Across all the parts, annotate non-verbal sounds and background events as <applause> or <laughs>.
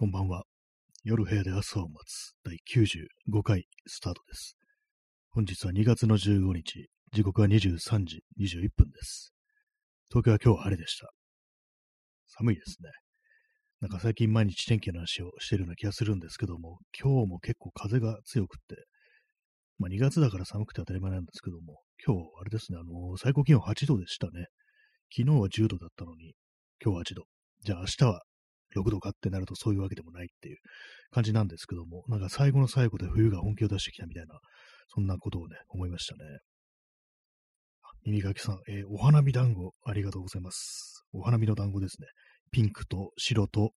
こんばんは。夜部屋で朝を待つ第95回スタートです。本日は2月の15日、時刻は23時21分です。東京は今日は晴れでした。寒いですね。なんか最近毎日天気の話をしているような気がするんですけども、今日も結構風が強くって、まあ2月だから寒くて当たり前なんですけども、今日あれですね、あのー、最高気温8度でしたね。昨日は10度だったのに、今日は8度。じゃあ明日は6度かってなるとそういうわけでもないっていう感じなんですけども、なんか最後の最後で冬が本気を出してきたみたいな、そんなことをね、思いましたね。耳かきさん、えー、お花見団子ありがとうございます。お花見の団子ですね。ピンクと白と、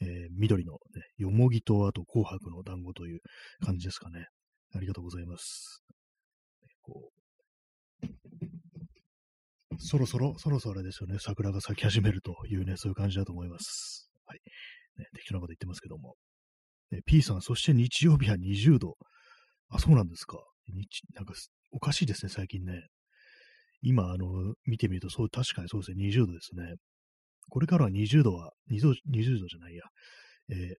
えー、緑の、ね、よもぎとあと紅白の団子という感じですかね。ありがとうございます。こうそろそろ、そろそろあれですよね、桜が咲き始めるというね、そういう感じだと思います。はい。ね、適当なこと言ってますけども。ね、P さん、そして日曜日は20度。あ、そうなんですか。日、なんか、おかしいですね、最近ね。今、あの、見てみると、そう、確かにそうですね、20度ですね。これからは20度は、20度、20度じゃないや。えー、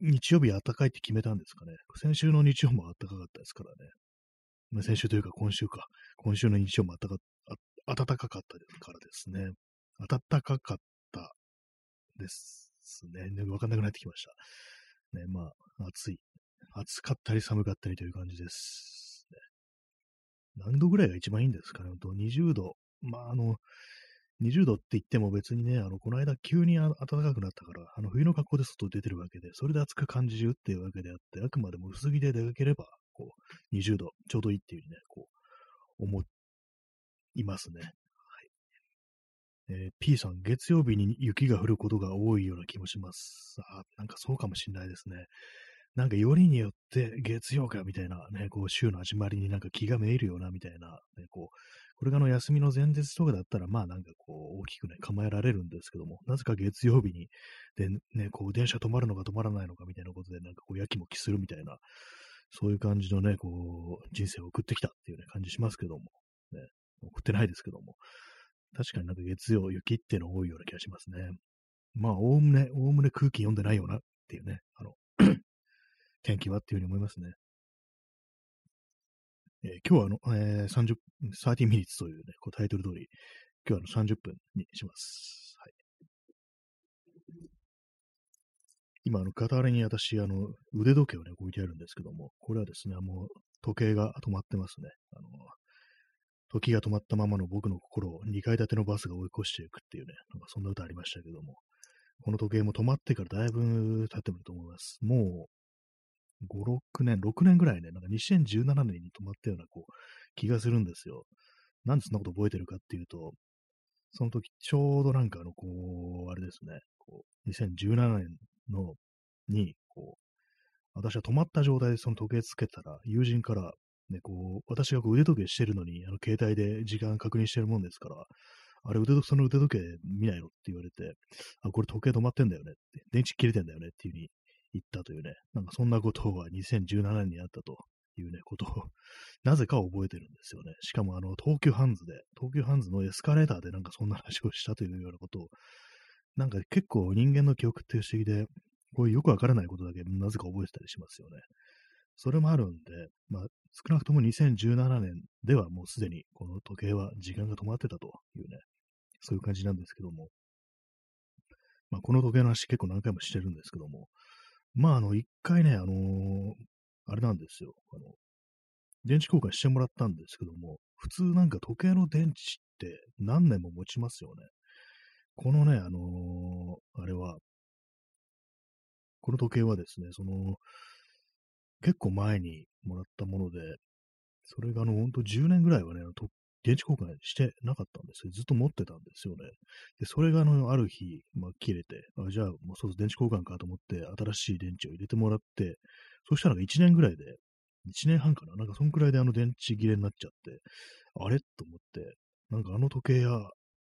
日曜日は暖かいって決めたんですかね。先週の日曜も暖かかったですからね。まあ、先週というか今週か。今週の日曜も暖か暖かかったですからですね。暖かかったですね。ねわかんなくなってきました。ね、まあ、暑い。暑かったり寒かったりという感じです。ね、何度ぐらいが一番いいんですかね？と20度。まあ、あの、20度って言っても別にね、あの、この間急に暖かくなったから、あの、冬の格好で外出てるわけで、それで暑く感じるっていうわけであって、あくまでも薄着で出かければ、こう、20度ちょうどいいっていうふうにね、こう、思っいますね。はいえー、P さん、月曜日に雪が降ることが多いような気もします。あなんかそうかもしれないですね。なんかよりによって月曜かみたいなね、こう週の始まりになんか気がめいるよなみたいな、ね、こう、これがの休みの前日とかだったら、まあなんかこう大きくね、構えられるんですけども、なぜか月曜日に、でね、こう電車止まるのか止まらないのかみたいなことで、なんかこうやきもきするみたいな、そういう感じのね、こう、人生を送ってきたっていうね、感じしますけども、ね、送ってないですけども。確かになんか月曜雪っていうの多いような気がしますね。まあ、おおむね、おおむね空気読んでないよなっていうね、あの <clears throat> 天気はっていうふうに思いますね。えー、今日はあの、えー、30、30 minutes というね、こうタイトル通り、今日はあの30分にします。はい。今、あの、片割れに私、あの、腕時計をね、置いてあるんですけども、これはですね、もう、時計が止まってますね。あの、時が止まったままの僕の心を2階建てのバスが追い越していくっていうね、なんかそんな歌ありましたけども、この時計も止まってからだいぶ経ってると思います。もう、5、6年、6年ぐらいね、なんか2017年に止まったようなこう気がするんですよ。なんでそんなこと覚えてるかっていうと、その時ちょうどなんかあの、こう、あれですね、こう2017年のに、こう、私は止まった状態でその時計つけたら、友人から、ね、こう、私がこう腕時計してるのに、あの、携帯で時間確認してるもんですから、あれ、腕その腕時計見ないのって言われて、あ、これ時計止まってんだよねって、電池切れてんだよねっていうふうに言ったというね、なんかそんなことは2017年にあったというね、ことをなぜか覚えてるんですよね。しかもあの、東急ハンズで、東急ハンズのエスカレーターでなんかそんな話をしたというようなことを、なんか結構人間の記憶って不思議で、こういうよくわからないことだけなぜか覚えてたりしますよね。それもあるんで、まあ、少なくとも2017年ではもうすでにこの時計は時間が止まってたというね、そういう感じなんですけども、まあ、この時計の話結構何回もしてるんですけども、まあ、あの、一回ね、あのー、あれなんですよ、あの、電池交換してもらったんですけども、普通なんか時計の電池って何年も持ちますよね。このね、あのー、あれは、この時計はですね、その、結構前にもらったもので、それがあの、ほんと10年ぐらいはね、電池交換してなかったんですよ。ずっと持ってたんですよね。で、それがあの、ある日、まあ、切れて、あじゃあ、もうそう電池交換かと思って、新しい電池を入れてもらって、そしたら1年ぐらいで、1年半かななんかそんくらいであの電池切れになっちゃって、あれ？と思って、なんかあの時計や、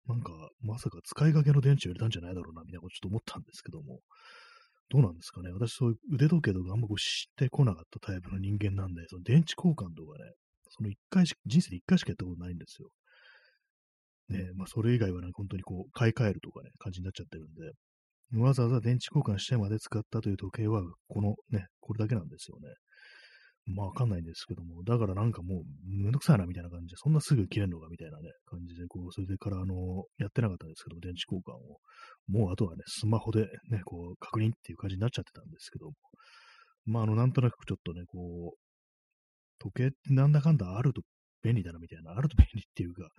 なんかまさか使いかけの電池を入れたんじゃないだろうな、みたいなことちょっと思ったんですけども、どうなんですかね。私、そういう腕時計とかあんまこう知ってこなかったタイプの人間なんで、その電池交換とかね、その一回し、人生で一回しかやったことないんですよ。ねまあ、それ以外はね、本当にこう、買い替えるとかね、感じになっちゃってるんで、わざわざ電池交換してまで使ったという時計は、このね、これだけなんですよね。まあわかんないんですけども、だからなんかもうめんどくさいなみたいな感じで、そんなすぐ切れんのかみたいなね、感じで、こう、それでからあの、やってなかったんですけど、電池交換を。もうあとはね、スマホでね、こう、確認っていう感じになっちゃってたんですけども、まああの、なんとなくちょっとね、こう、時計ってなんだかんだあると便利だなみたいな、あると便利っていうか、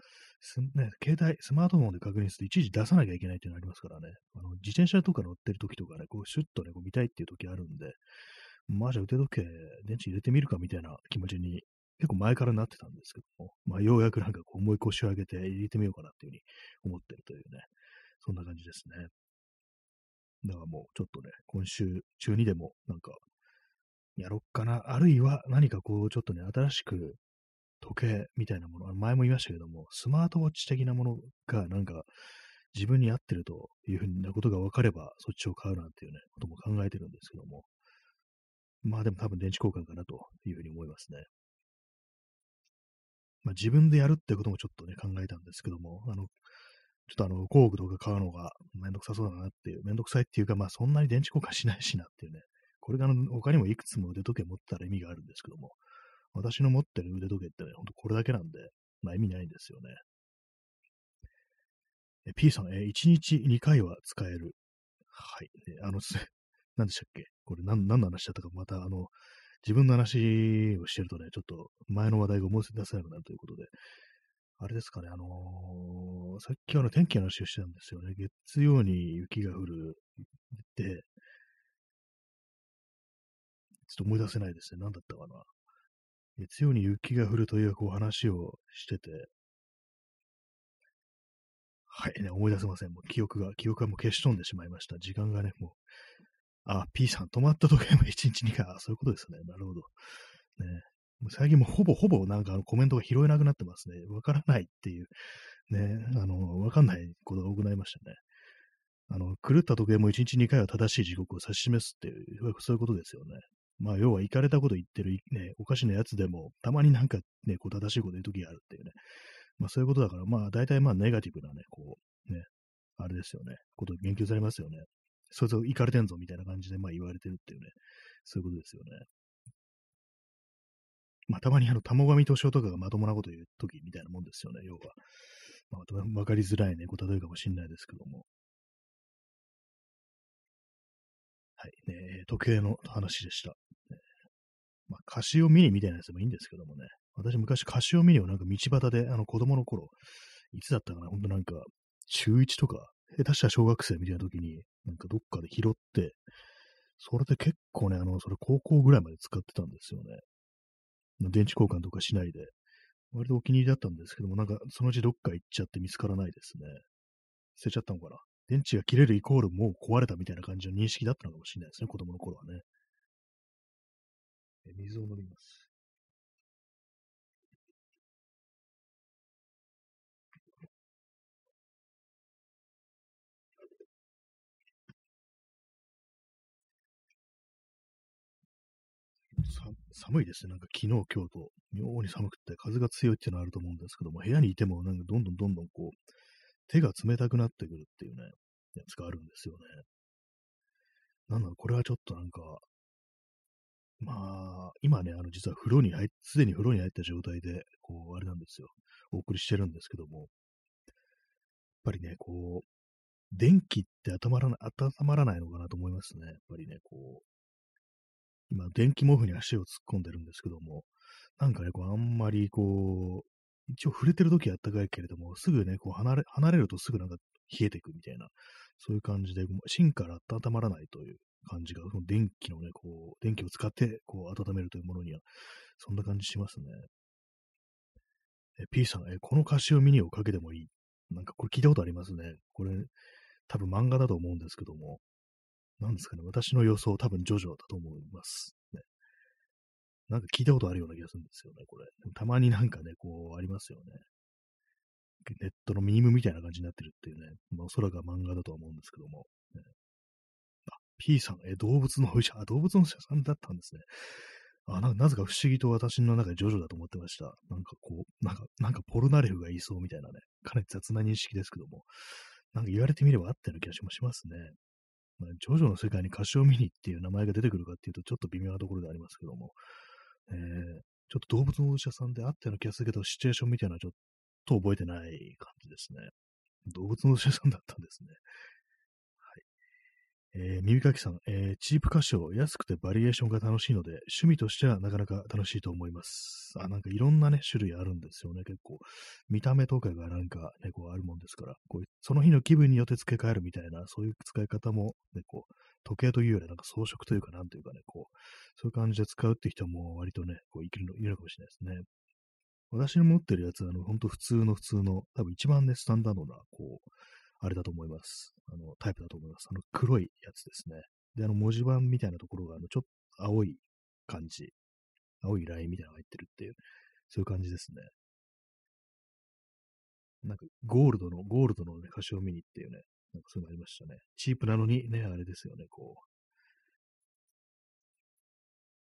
ね、携帯、スマートフォンで確認するといちいち出さなきゃいけないっていうのありますからね、あの自転車とか乗ってる時とかね、こうシュッとね、こう見たいっていう時あるんで、まあじゃあ腕時計、電池入れてみるかみたいな気持ちに結構前からなってたんですけども、まあようやくなんかこう思い腰を上げて入れてみようかなっていうふうに思ってるというね、そんな感じですね。だからもうちょっとね、今週中にでもなんかやろっかな。あるいは何かこうちょっとね、新しく時計みたいなもの、前も言いましたけども、スマートウォッチ的なものがなんか自分に合ってるというふうなことが分かれば、そっちを買うなんていうね、ことも考えてるんですけども、まあでも多分電池交換かなというふうに思いますね。まあ自分でやるってこともちょっとね、考えたんですけども、あの、ちょっとあの、工具とか買うのがめんどくさそうだなっていう、めんどくさいっていうか、まあそんなに電池交換しないしなっていうね、これがあの他にもいくつも腕時計持ったら意味があるんですけども、私の持ってる腕時計ってね、ほんとこれだけなんで、まあ意味ないんですよね。P さん、え1日2回は使える。はい。あの、何でしたっけ？これ何、何の話だったか、また、あの、自分の話をしてるとね、ちょっと前の話題が思い出せなくなるということで、あれですかね、あのー、さっきあの天気の話をしてたんですよね。月曜に雪が降るって、ちょっと思い出せないですね。何だったかな。月曜に雪が降るというこう話をしてて、はい、ね、思い出せません。もう記憶が、記憶がもう消し飛んでしまいました。時間がね、もう。あ、P さん、止まった時計も1日2回。そういうことですね。なるほど。ね。最近もほぼほぼなんかあのコメントが拾えなくなってますね。わからないっていう、ね、あの、わかんないことが多くなりましたね。あの、狂った時計も1日2回は正しい時刻を指し示すっていう、そういうことですよね。まあ、要は、行かれたこと言ってる、ね、おかしなやつでも、たまになんかね、こう正しいこと言うときがあるっていうね。まあ、そういうことだから、まあ、大体まあ、ネガティブなね、こう、ね、あれですよね、こと言及されますよね。そいつ行かれてんぞみたいな感じで、まあ、言われてるっていうね、そういうことですよね。まあ、たまにあの、玉神敏夫とかがまともなこと言うときみたいなもんですよね、要は。まあ、わかりづらいね、こう、例えかもしれないですけども。はい、ね、時計の話でした。まあ、カシオミニみたいなやつもいいんですけどもね、私昔カシオミニをなんか道端で、あの子供の頃、いつだったかな、ほんとなんか、中1とか、下手した小学生みたいな時に、なんかどっかで拾って、それで結構ね、あの、それ高校ぐらいまで使ってたんですよね。電池交換とかしないで。割とお気に入りだったんですけども、なんかそのうちどっか行っちゃって見つからないですね。捨てちゃったのかな。電池が切れるイコールもう壊れたみたいな感じの認識だったのかもしれないですね、子供の頃はね。水を飲みます。寒いですね。なんか昨日、今日と妙に寒くて風が強いっていうのはあると思うんですけども、部屋にいてもなんかどんどんどんどんこう、手が冷たくなってくるっていうね、やつがあるんですよね。なんだろう、これはちょっとなんか、まあ、今ね、あの、実は風呂に入っ、すでに風呂に入った状態で、こう、あれなんですよ。お送りしてるんですけども、やっぱりね、こう、電気って温まらない、温まらないのかなと思いますね。やっぱりね、こう、今、電気毛布に足を突っ込んでるんですけども、なんかね、こう、あんまりこう、一応触れてる時は暖かいけれども、すぐね、こう離れ、離れるとすぐなんか冷えていくみたいな、そういう感じで、芯から温まらないという感じが、その電気のね、こう、電気を使って、こう、温めるというものには、そんな感じしますね。え、P さん、え、この歌詞をミニをかけてもいい？なんかこれ聞いたことありますね。これ、多分漫画だと思うんですけども、なんですかね、私の予想、多分ジョジョだと思います。ね、なんか聞いたことあるような気がするんですよね、これ。たまになんかね、こう、ありますよね。ネットのミームみたいな感じになってるっていうね、まあ、おそらくは漫画だとは思うんですけども。ね、あ、P さん、え、動物のお医者、あ、動物のお医者さんだったんですね。あな、なぜか不思議と私の中でジョジョだと思ってました。なんかこう、なんか、なんかポルナレフが言いそうみたいなね、かなり雑な認識ですけども、なんか言われてみればあったような気がしますね。まあ、ジョジョの世界にカシオミニっていう名前が出てくるかっていうと、ちょっと微妙なところでありますけども、えー、ちょっと動物のお医者さんであったような気がするけど、シチュエーションみたいなのはちょっと覚えてない感じですね。動物のお医者さんだったんですね。えー、耳かきさん、えー、チープ歌唱、安くてバリエーションが楽しいので、趣味としてはなかなか楽しいと思います。あ、なんかいろんなね、種類あるんですよね、結構。見た目とかがなんかね、こうあるもんですから、こうその日の気分によって付け替えるみたいな、そういう使い方も、ね、こう、時計というよりなんか装飾というか、なんというかね、こう、そういう感じで使うって人も割とね、こう、いけるの、いるのかもしれないですね。私の持ってるやつは、あの、ほんと普通の普通の、多分一番ね、スタンダードな、こう、あれだと思います。あの、タイプだと思います。あの、黒いやつですね。で、あの、文字盤みたいなところが、あの、ちょっと青い感じ。青いラインみたいなのが入ってるっていう、そういう感じですね。なんか、ゴールドの、ゴールドのね、歌唱ミニっていうね、なんかそういうのありましたね。チープなのにね、あれですよね、こう。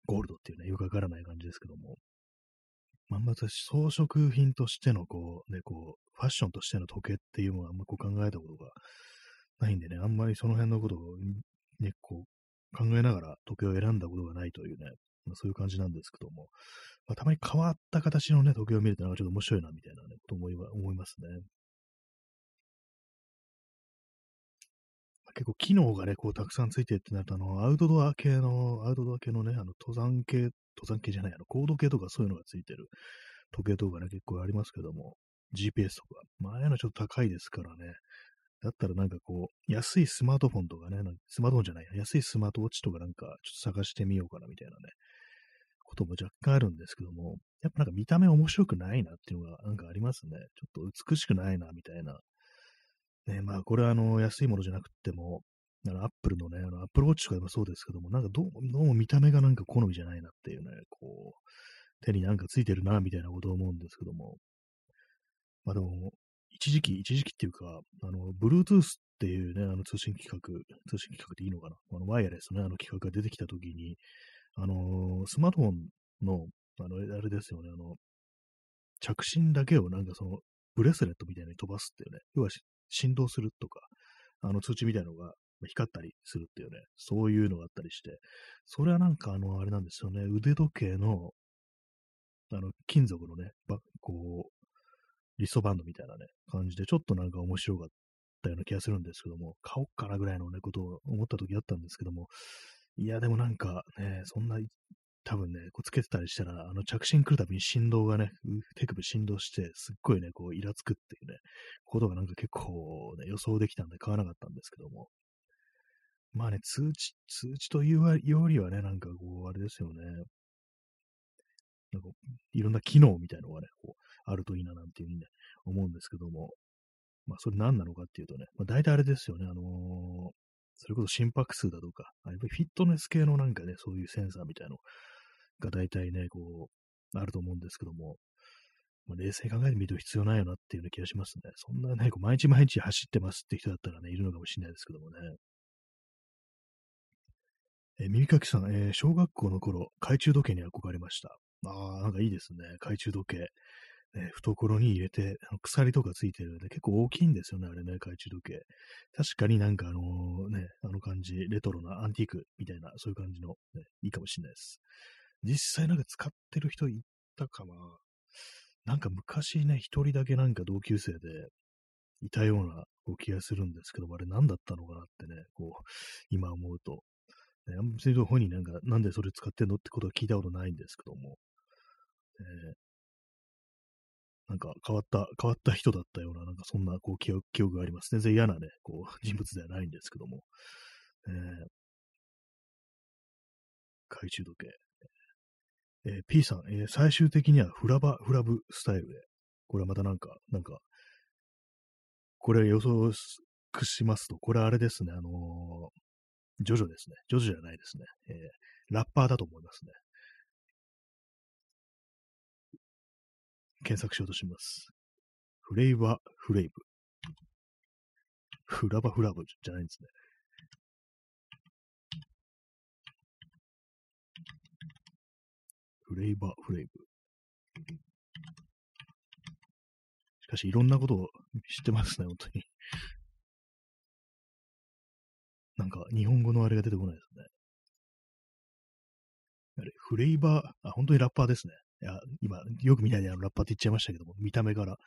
ゴールドっていうね、よくわからない感じですけども。まあ、まず装飾品としての、こう、ね、こう、ファッションとしての時計っていうのはあんまこう考えたことがないんでね、あんまりその辺のことをね、こう、考えながら時計を選んだことがないというね、まあ、そういう感じなんですけども、まあ、たまに変わった形のね、時計を見るとなんかちょっと面白いな、みたいなね、こと思い思いますね。結構機能がね、こうたくさんついてってなると、あの、アウトドア系の、アウトドア系のね、あの、登山系、登山系じゃない、あの、コード系とかそういうのがついてる時計とかね、結構ありますけども、GPS とか、まあ、ああいうのちょっと高いですからね、だったらなんかこう、安いスマートフォンとかね、スマートフォンじゃない、安いスマートウォッチとかなんかちょっと探してみようかなみたいなね、ことも若干あるんですけども、やっぱなんか見た目面白くないなっていうのがなんかありますね。ちょっと美しくないなみたいなね、まあ、これはあの、安いものじゃなくても、あの、アップルのね、アップルウォッチとかでもそうですけども、なんかどうどうも見た目がなんか好みじゃないなっていうね、こう、手になんかついてるな、みたいなことを思うんですけども、まあでも、一時期、一時期っていうか、あの、Bluetooth っていうね、あの通信規格、通信規格っていいのかな。あの、ワイヤレスのね、あの規格が出てきたときに、あの、スマートフォンの、あの、あれですよね、あの、着信だけをなんかその、ブレスレットみたいに飛ばすっていうね、要は振動するとか、あの通知みたいなのが光ったりするっていうね、そういうのがあったりして、それはなんかあの、あれなんですよね、腕時計の、あの、金属のね、こう、リストバンドみたいなね、感じで、ちょっとなんか面白かったような気がするんですけども、買おっかなぐらいのね、ことを思った時あったんですけども、いや、でもなんかね、そんな多分ね、こうつけてたりしたら、あの着信来るたびに振動がね、手首振動して、すっごいね、こう、イラつくっていうね、ことがなんか結構ね、予想できたんで買わなかったんですけども。まあね、通知、通知というよりはね、なんかこう、あれですよね。なんか、いろんな機能みたいのがね、こう、あるといいななんていうふうにね、思うんですけども。まあ、それ何なのかっていうとね、まあ、大体あれですよね、あのー、それこそ心拍数だとか、やっぱりフィットネス系のなんかね、そういうセンサーみたいなのが大体ね、こう、あると思うんですけども、まあ、冷静に考えてみると必要ないよなっていうような気がしますね。そんなね、こう毎日毎日走ってますって人だったらね、いるのかもしれないですけどもね。え、耳かきさん、えー、小学校の頃、懐中時計に憧れました。ああ、なんかいいですね。懐中時計。ね、懐に入れて、鎖とかついてるんで、結構大きいんですよね、あれね、懐中時計。確かになんかあのね、あの感じ、レトロなアンティークみたいな、そういう感じの、ね、いいかもしれないです。実際なんか使ってる人いたかななんか昔ね、一人だけなんか同級生でいたような気がするんですけど、あれ何だったのかなってね、こう、今思うと。ね、あんまり本人なんか、なんでそれ使ってんのってことは聞いたことないんですけども。えーなんか変わった、変わった人だったような、なんかそんなこう記憶があります。全然嫌なね、こう <laughs> 人物ではないんですけども。えー、懐中時計。えー、P さん、えー、最終的にはフラバ、フラブスタイルで。これはまたなんか、なんか、これ予想しますと、これあれですね、あのー、ジョジョですね。ジョジョじゃないですね。えー、ラッパーだと思いますね。検索しようとします。フレイバフレイブ。フラバフラブじゃないんですね。フレイバーフレイブ。しかし、いろんなことを知ってますね、本当に。なんか日本語のあれが出てこないですね。あれ、フレイバー、あ、本当にラッパーですね。いや、今、よく見ないであのラッパーって言っちゃいましたけども、見た目から、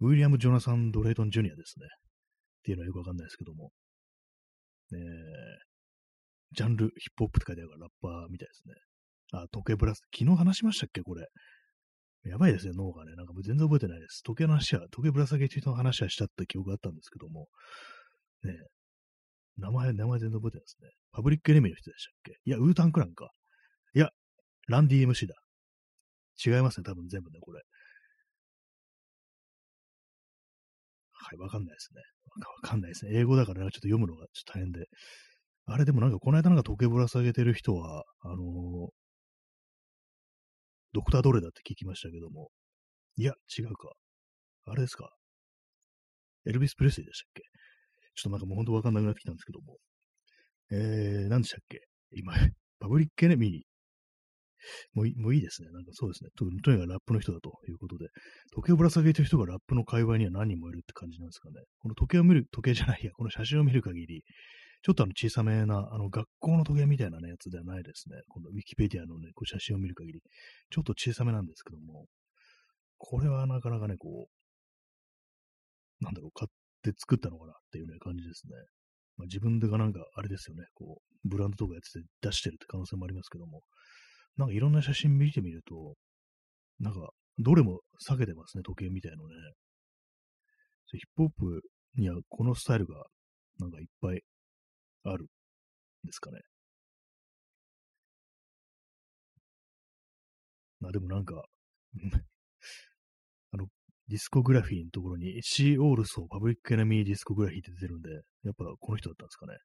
ウィリアム・ジョナサン・ドレイトン・ジュニアですね。っていうのはよくわかんないですけども。えー、ジャンル、ヒップホップって書いてあるからラッパーみたいですね。あ、時計ブラス、昨日話しましたっけ？これ。やばいですね、脳がね。なんかもう全然覚えてないです。時計の話は、時計ぶら下げ中の話はしたって記憶があったんですけども、ね名前、名前全然覚えてないですね。パブリックエネミーの人でしたっけ？いや、ウータンクランか。いや、ランディ MC だ。違いますね、多分全部ね、これ。はい、わかんないですね。わかんないですね。英語だからちょっと読むのがちょっと大変で。あれでもなんかこの間なんか時計ぶら下げてる人は、あのー、ドクターどれだって聞きましたけども。いや、違うか。あれですか。エルビス・プレスリーでしたっけちょっとなんかもう本当わかんなくなってきたんですけども。えー、何でしたっけ今、パブリックエネミー。もういもういいですね。なんかそうですね。ととにかくラップの人だということで、時計をぶら下げてる人がラップの界隈には何人もいるって感じなんですかね。この時計を見る、時計じゃないや、この写真を見る限り、ちょっとあの小さめな、あの学校の時計みたいな、ね、やつではないですね。このウィキペディアのね、こう写真を見る限り、ちょっと小さめなんですけども、これはなかなかね、こう、なんだろう、買って作ったのかなっていうね、感じですね。まあ、自分でがなんか、あれですよね、こう、ブランドとかやってて出してるって可能性もありますけども、なんかいろんな写真見てみると、なんか、どれも避けてますね、時計みたいのね。ヒップホップにはこのスタイルがなんかいっぱいあるんですかね。まあでもなんか <laughs> あの、ディスコグラフィーのところに、 See also Public E nemy discography って出てるんで、やっぱこの人だったんですかね。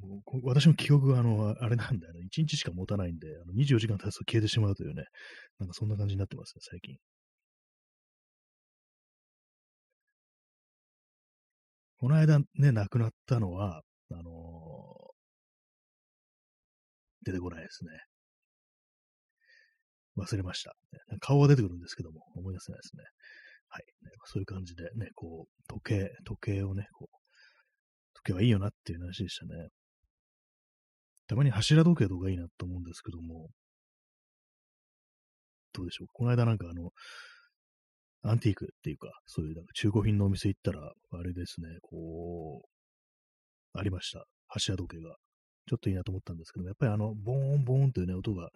もう私の記憶があの、あれなんだよね。1日しか持たないんで、あの24時間経つと消えてしまうというね、なんかそんな感じになってますね、最近。この間ね、亡くなったのは、あのー、出てこないですね。忘れました。顔は出てくるんですけども、思い出せないですね。はい。そういう感じでね、こう、時計、時計をね、こう、時計はいいよなっていう話でしたね。たまに柱時計とかいいなと思うんですけども、どうでしょう。この間なんかあの、アンティークっていうか、そういうなんか中古品のお店行ったら、あれですね、こう、ありました。柱時計が。ちょっといいなと思ったんですけども、やっぱりあの、ボーンボーンというね、音が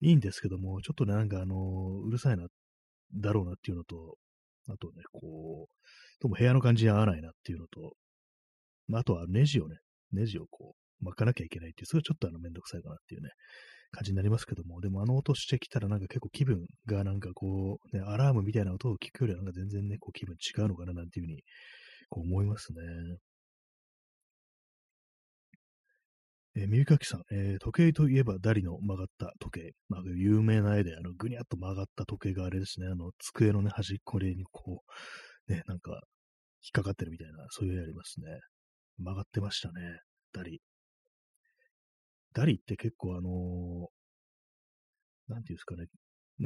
いいんですけども、ちょっとね、なんかあの、うるさいな、だろうなっていうのと、あとね、こう、とも部屋の感じに合わないなっていうのと、まあ、あとはネジをね、ネジをこう、巻かなきゃいけないっていう、それはちょっとあの、めんどくさいかなっていうね、感じになりますけども、でもあの音してきたらなんか結構気分がなんかこう、ね、アラームみたいな音を聞くよりはなんか全然ね、こう気分違うのかななんていうふうにこう思いますね。えー、耳かきさん、えー、時計といえばダリの曲がった時計。まあ、有名な絵で、あの、ぐにゃっと曲がった時計があれですね、あの、机のね、端っこにこう、ね、なんか、引っかかってるみたいな、そういう絵ありますね。曲がってましたね、ダリ。ダリって結構あのー、なんていうんですかね、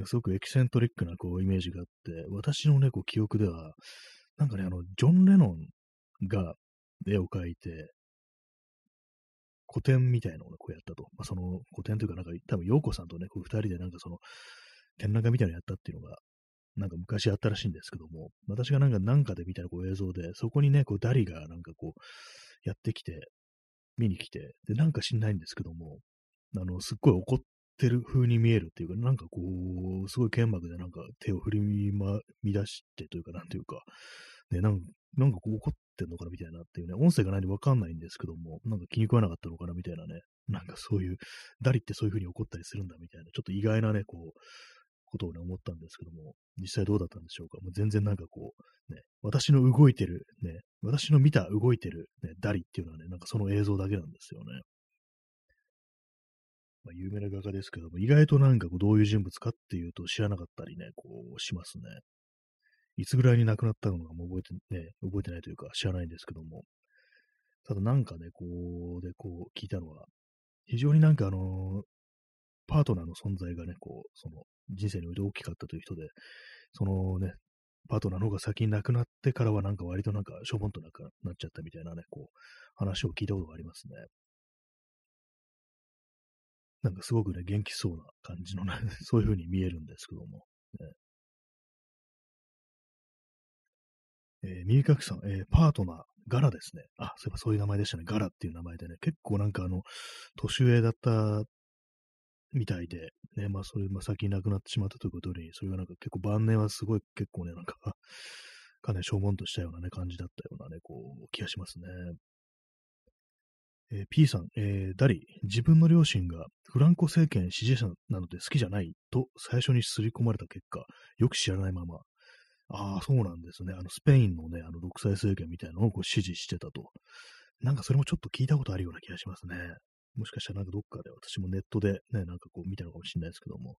かすごくエキセントリックなこうイメージがあって、私のね、こう記憶では、なんかね、あの、ジョン・レノンが絵を描いて、古典みたいなのをこうやったと。まあ、その古典というか、なんか多分、陽子さんとね、こう二人でなんかその、展覧会みたいなのやったっていうのが、なんか昔あったらしいんですけども、私がなんかなんかで見たこう映像で、そこにね、こうダリがなんかこう、やってきて、見に来て、で、なんか知んないんですけども、あの、すっごい怒ってる風に見えるっていうか、なんかこう、すごい剣幕でなんか手を振り、乱してというか、なんていうか、ね、なんか、なんかこう怒ってんのかなみたいなっていうね、音声がないんでわかんないんですけども、なんか気に食わなかったのかなみたいなね、なんかそういう、ダリってそういう風に怒ったりするんだみたいな、ちょっと意外なね、こう、ことをね、思ったんですけども、実際どうだったんでしょうか？もう全然なんかこう、ね、私の動いてる、ね、私の見た動いてる、ね、ダリっていうのはね、なんかその映像だけなんですよね。まあ、有名な画家ですけども、意外となんかこうどういう人物かっていうと知らなかったりね、こうしますね。いつぐらいに亡くなったのかも覚えて、ね、覚えてないというか知らないんですけども、ただなんかね、こう、で、こう聞いたのは、非常になんかあの、パートナーの存在がね、こう、その人生において大きかったという人で、そのね、パートナーの方が先に亡くなってからはなんか割となんかしょぼんとなくなっちゃったみたいなね、こう、話を聞いたことがありますね。なんかすごくね、元気そうな感じのね、<laughs> そういう風に見えるんですけども。ね、えー、耳かきさん、えー、パートナー、ガラですね。あ、そういえばそういう名前でしたね。ガラっていう名前でね、結構なんかあの、年上だったみたいで、ね、まあそれ、まあ先に亡くなってしまったということに、それがなんか結構晩年はすごい結構ね、なんか、かなりしょぼんとしたようなね、感じだったようなね、こう、気がしますね。えー、P さん、えー、ダリ、自分の両親がフランコ政権支持者なので好きじゃないと最初に刷り込まれた結果、よく知らないまま、ああ、そうなんですね。あの、スペインのね、あの、独裁政権みたいなのをこう支持してたと。なんかそれもちょっと聞いたことあるような気がしますね。もしかしたらなんかどっかで私もネットでね、なんかこう見たのかもしれないですけども。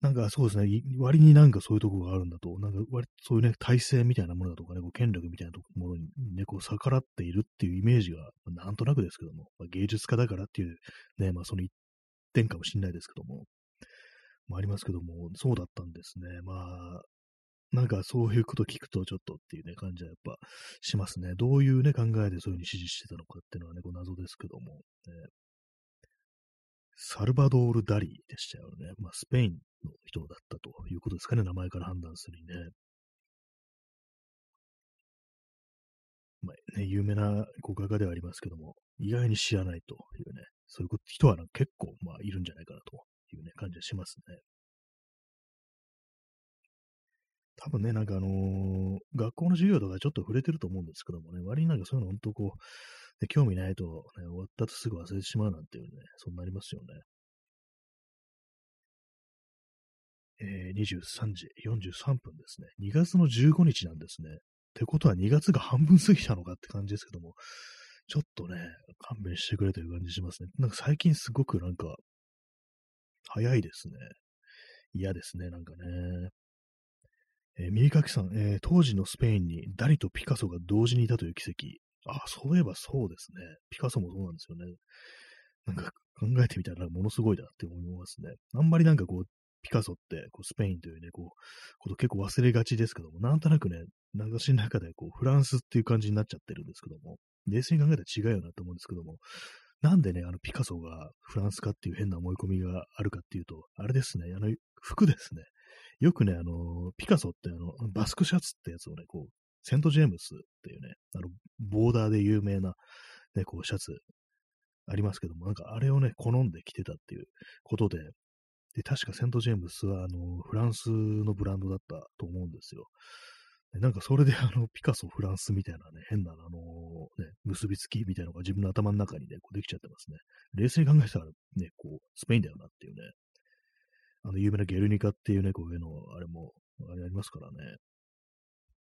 なんかそうですね、割になんかそういうとこがあるんだと、なんか割そういうね、体制みたいなものだとかね、こう権力みたいなものにね、こう逆らっているっていうイメージが、まあ、なんとなくですけども、まあ、芸術家だからっていうね、まあその一点かもしれないですけども、まあありますけども、そうだったんですね。まあ、なんかそういうこと聞くとちょっとっていうね、感じはやっぱしますね。どういうね、考えでそういうふうに指示してたのかっていうのはね、こう謎ですけども、ね、サルバドール・ダリーでしたよね。まあ、スペインの人だったということですかね、名前から判断するにね。まあ、ね、有名な画家ではありますけども、意外に知らないというね、そういう人は結構、まあ、いるんじゃないかなというね、感じがしますね。多分ね、なんかあのー、学校の授業とかちょっと触れてると思うんですけどもね、割になんかそういうの本当こう、ね、興味ないと、ね、終わったとすぐ忘れてしまうなんていうね、そんなりますよね。えー、23時43分ですね。2月の15日なんですね。ってことは2月が半分過ぎたのかって感じですけども、ちょっとね、勘弁してくれという感じしますね。なんか最近すごくなんか、早いですね。嫌ですね、なんかね。えー、耳かきさん、えー、当時のスペインにダリとピカソが同時にいたという奇跡。あ、そういえばそうですね。ピカソもそうなんですよね。なんか考えてみたらものすごいなって思いますね。あんまりなんかこう、ピカソってこうスペインというね、こう、こと結構忘れがちですけども、なんとなくね、流しの中でこう、フランスっていう感じになっちゃってるんですけども、冷静に考えたら違うよなと思うんですけども、なんでね、あのピカソがフランスかっていう変な思い込みがあるかっていうと、あれですね、あの服ですね。よくね、あの、ピカソってあの、バスクシャツってやつをね、こう、セント・ジェームスっていうね、あの、ボーダーで有名な、ね、こう、シャツありますけども、なんかあれをね、好んで着てたっていうことで、で、確かセント・ジェームスは、あの、フランスのブランドだったと思うんですよ。なんかそれであの、ピカソ、フランスみたいなね、変なあの、ね、結びつきみたいなのが自分の頭の中にね、こうできちゃってますね。冷静に考えたらね、こう、スペインだよなっていうね。あの、有名なゲルニカっていうね、こういうの、あれも、あれありますからね。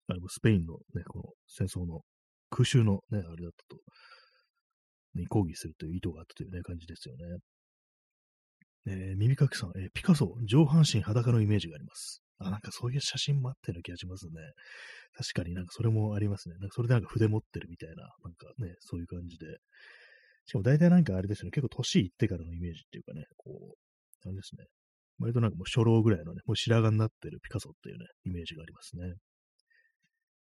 あれもスペインのね、この戦争の空襲のね、あれだったと、に抗議するという意図があったというね、感じですよね。えー、耳かきさん、えー、ピカソ、上半身裸のイメージがあります。あ、なんかそういう写真もあったような気がしますね。確かになんかそれもありますね。なんかそれでなんか筆持ってるみたいな、なんかね、そういう感じで。しかも大体なんかあれですよね、結構年いってからのイメージっていうかね、こう、あれですね。割となんかもう初老ぐらいのね、もう白髪になってるピカソっていうね、イメージがありますね。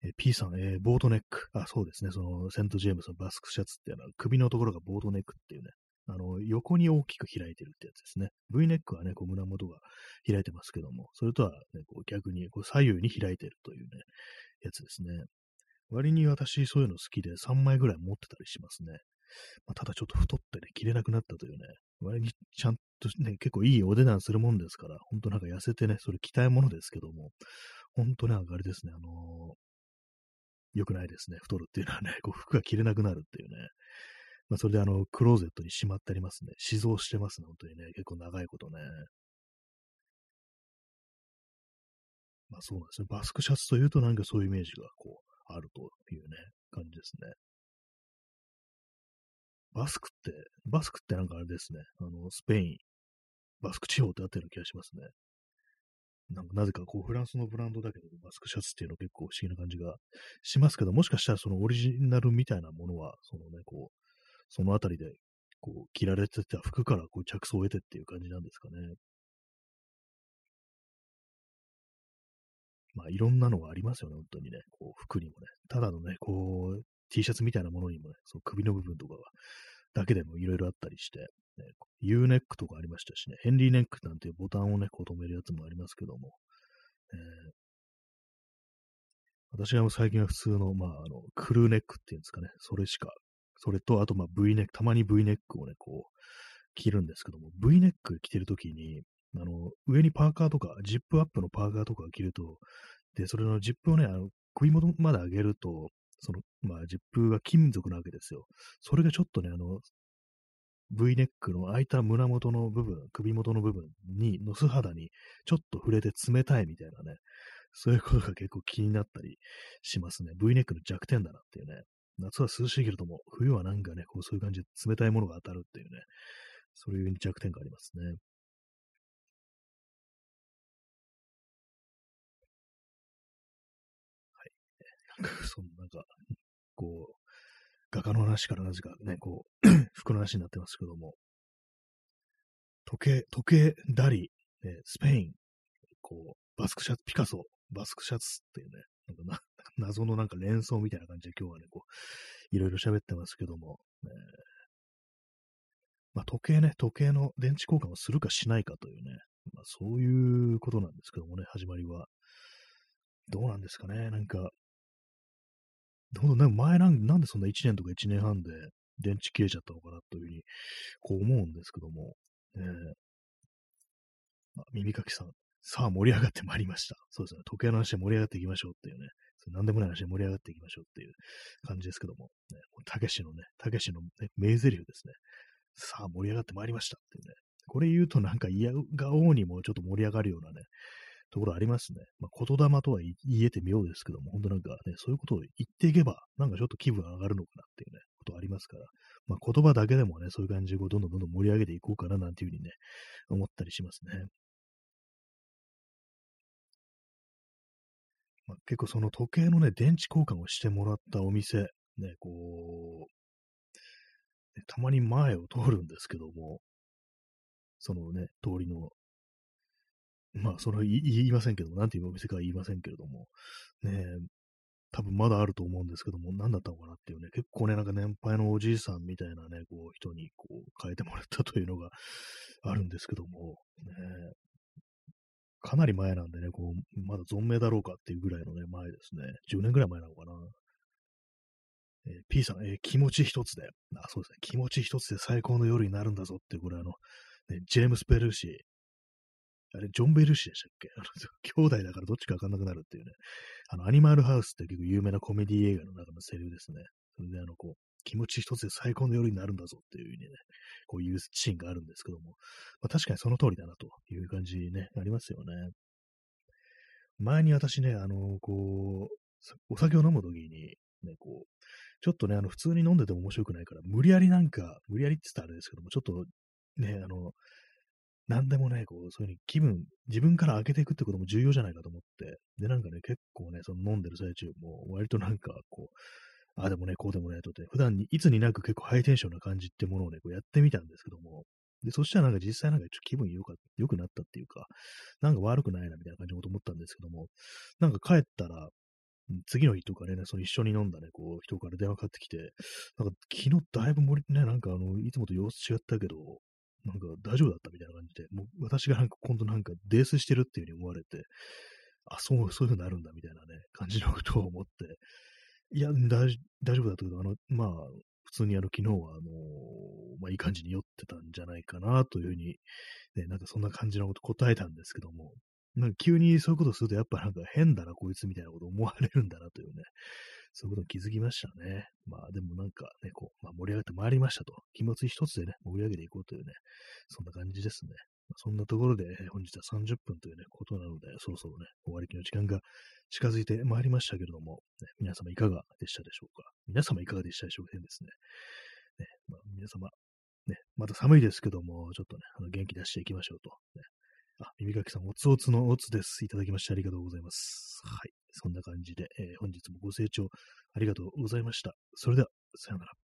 えー、P さん、えー、ボートネック。あ、そうですね。その、セント・ジェームスのバスクシャツっていうのは、首のところがボートネックっていうね、あの、横に大きく開いてるってやつですね。V ネックはね、こう胸元が開いてますけども、それとはね、こう逆にこう左右に開いてるというね、やつですね。割に私そういうの好きで3枚ぐらい持ってたりしますね。まあ、ただちょっと太ってね、着れなくなったというね、割にちゃんとね、結構いいお値段するもんですから、ほんとなんか痩せてね、それ着たいものですけども、ほんとね、あれですね、あのー、良くないですね。太るっていうのはね、こう服が着れなくなるっていうね。まあ、それであの、クローゼットにしまってありますね。死蔵してますね、本当にね。結構長いことね。まあそうなんですね。バスクシャツというとなんかそういうイメージがこう、あるというね、感じですね。バスクって、バスクってなんかあれですね。あの、スペイン、バスク地方ってあったような気がしますね。なんかなぜかこうフランスのブランドだけど、マスクシャツっていうの結構不思議な感じがしますけど、もしかしたらそのオリジナルみたいなものは、そのね、こう、そのあたりで、こう、着られてた服からこう着想を得てっていう感じなんですかね。まあ、いろんなのがありますよね、本当にね。こう、服にもね。ただのね、こう、T シャツみたいなものにもね、その首の部分とかが、だけでもいろいろあったりして、ね、U ネックとかありましたしね、ヘンリーネックなんていうボタンをね、こう止めるやつもありますけども、えー、私は最近は普通の、まあ、あの、クルーネックっていうんですかね、それしか、それと、あと、まあ、V ネック、たまに V ネックをね、こう、着るんですけども、V ネック着てるときに、あの、上にパーカーとか、ジップアップのパーカーとか着ると、で、それのジップをね、あの、首元まで上げると、その、まあ、ジップが金属なわけですよ。それがちょっとね、あの、V ネックの開いた胸元の部分、首元の部分に、の素肌にちょっと触れて冷たいみたいなね、そういうことが結構気になったりしますね。V ネックの弱点だなっていうね。夏は涼しいけれども、冬はなんかね、こうそういう感じで冷たいものが当たるっていうね、そういう弱点がありますね。<laughs> そんなんか、こう、画家の話からなぜかね、こう、<clears throat> 服の話になってますけども、時計、時計、ダリ、ね、スペイン、こう、バスクシャツ、ピカソ、バスクシャツっていうね、なんかな <laughs> 謎のなんか連想みたいな感じで今日はね、こう、いろいろ喋ってますけども、えー、まあ、時計ね、時計の電池交換をするかしないかというね、まあ、そういうことなんですけどもね、始まりは。どうなんですかね、なんか、ほんとね、前なんなんでそんな1年とか1年半で電池切れちゃったのかなというふうに、こう思うんですけども、えー、まあ、耳かきさん、さあ盛り上がってまいりました。そうですね、時計の話で盛り上がっていきましょうっていうね、そ何でもない話で盛り上がっていきましょうっていう感じですけども、ね、たけしのね、たけしの、ね、名台詞ですね。さあ盛り上がってまいりましたっていうね。これ言うとなんか嫌がおうにもちょっと盛り上がるようなね、ところありますね。まあ、言霊とは言えて妙ですけども、本当なんかね、そういうことを言っていけば、なんかちょっと気分上がるのかなっていうね、ことありますから、まあ、言葉だけでもね、そういう感じでどんどんどんどん盛り上げていこうかななんていうふうにね、思ったりしますね。まあ、結構その時計のね、電池交換をしてもらったお店、ね、こう、たまに前を通るんですけども、そのね、通りのまあ、それは <laughs> 言いませんけども、なんていうお店か言いませんけれども、ね多分まだあると思うんですけども、何だったのかなっていうね、結構ね、なんか年配のおじいさんみたいなね、こう、人にこう、変えてもらったというのがあるんですけども、ね、かなり前なんでね、こう、まだ存命だろうかっていうぐらいのね、前ですね。10年ぐらい前なのかな。えー、P さん、えー、気持ち一つで、あ、そうですね、気持ち一つで最高の夜になるんだぞって、これあの、ね、ジェームス・ペルーシ、あれ、ジョン・ベルシーでしたっけ？<laughs> あの、兄弟だからどっちかわかんなくなるっていうね。あの、アニマルハウスって結構有名なコメディ映画の中のセリフですね。それであの、こう、気持ち一つで最高の夜になるんだぞっていうふうにね、こういうシーンがあるんですけども、まあ、確かにその通りだなという感じね、ありますよね。前に私ね、あの、こう、お酒を飲むときに、ね、こう、ちょっとね、あの、普通に飲んでても面白くないから、無理やりなんか、無理やりって言ったらあれですけども、ちょっと、ね、あの、なんでもね、こう、そういうふうに気分、自分から開けていくってことも重要じゃないかと思って、で、なんかね、結構ね、その飲んでる最中も、割となんか、こう、ああでもね、こうでもね、とって、普段にいつになく結構ハイテンションな感じってものをね、こうやってみたんですけども、で、そしたらなんか実際なんかちょっと気分良か良くなったっていうか、なんか悪くないなみたいな感じのこと思ったんですけども、なんか帰ったら、次の日とかね、その一緒に飲んだね、こう、人から電話かかってきて、なんか昨日だいぶ森、ね、なんかあの、いつもと様子違ったけど、なんか大丈夫だったみたいな感じで、もう私がなんか今度なんか泥酔してるっていう風に思われて、あ、そう、そういう風になるんだみたいなね、感じのことを思って、いや、大丈夫だったけど、あの、まあ、普通にあの、昨日はあの、まあ、いい感じに酔ってたんじゃないかなというふうに、ね、なんかそんな感じのこと答えたんですけども、なんか急にそういうことするとやっぱなんか変だな、こいつみたいなこと思われるんだなというね、そういうことに気づきましたね。まあでもなんかね、こう、まあ、盛り上がってまいりましたと。気持ち一つでね、盛り上げていこうというね、そんな感じですね。まあ、そんなところで、本日は30分というね、ことなので、そろそろね、終わりの時間が近づいてまいりましたけれども、ね、皆様いかがでしたでしょうか皆様いかがでしたでしょうかですね。ねまあ、皆様、ね、また寒いですけども、ちょっとね、あの元気出していきましょうと。ね、あ、耳かきさん、おつおつのおつです。いただきましてありがとうございます。はい。そんな感じで、えー、本日もご清聴ありがとうございました。それでは、さようなら。